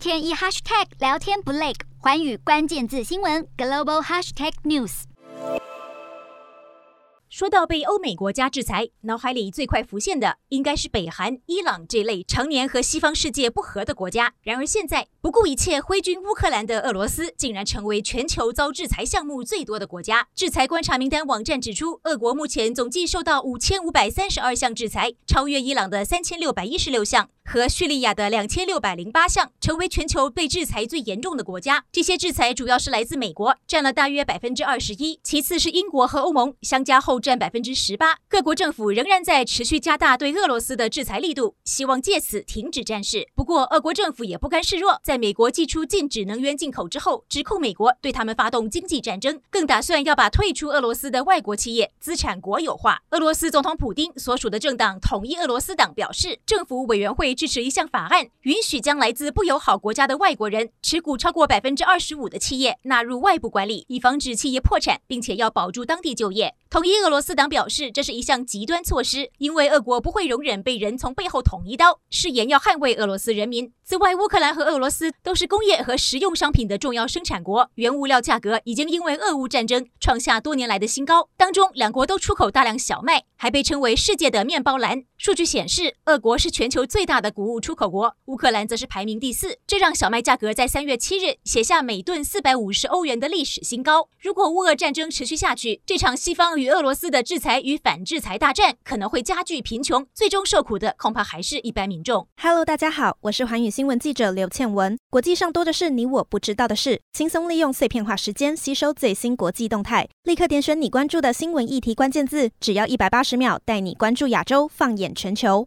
天一 hashtag 聊天不累，寰宇关键字新闻 global hashtag news。说到被欧美国家制裁，脑海里最快浮现的应该是北韩、伊朗这类常年和西方世界不和的国家。然而现在，不顾一切挥军乌克兰的俄罗斯，竟然成为全球遭制裁项目最多的国家。制裁观察名单网站指出，俄国目前总计受到五千五百三十二项制裁，超越伊朗的三千六百一十六项。和叙利亚的两千六百零八项，成为全球被制裁最严重的国家。这些制裁主要是来自美国，占了大约百分之二十一，其次是英国和欧盟，相加后占百分之十八。各国政府仍然在持续加大对俄罗斯的制裁力度，希望借此停止战事。不过，俄国政府也不甘示弱，在美国祭出禁止能源进口之后，指控美国对他们发动经济战争，更打算要把退出俄罗斯的外国企业资产国有化。俄罗斯总统普丁所属的政党统一俄罗斯党表示，政府委员会。支持一项法案，允许将来自不友好国家的外国人持股超过百分之二十五的企业纳入外部管理，以防止企业破产，并且要保住当地就业。统一俄罗斯党表示，这是一项极端措施，因为俄国不会容忍被人从背后捅一刀，誓言要捍卫俄罗斯人民。此外，乌克兰和俄罗斯都是工业和食用商品的重要生产国，原物料价格已经因为俄乌战争创下多年来的新高。当中，两国都出口大量小麦，还被称为世界的面包篮。数据显示，俄国是全球最大的谷物出口国，乌克兰则是排名第四，这让小麦价格在三月七日写下每吨四百五十欧元的历史新高。如果乌俄战争持续下去，这场西方与俄罗斯的制裁与反制裁大战可能会加剧贫穷，最终受苦的恐怕还是一般民众。Hello，大家好，我是寰宇新闻记者刘倩文。国际上多的是你我不知道的事，轻松利用碎片化时间吸收最新国际动态，立刻点选你关注的新闻议题关键字，只要一百八十秒，带你关注亚洲，放眼全球。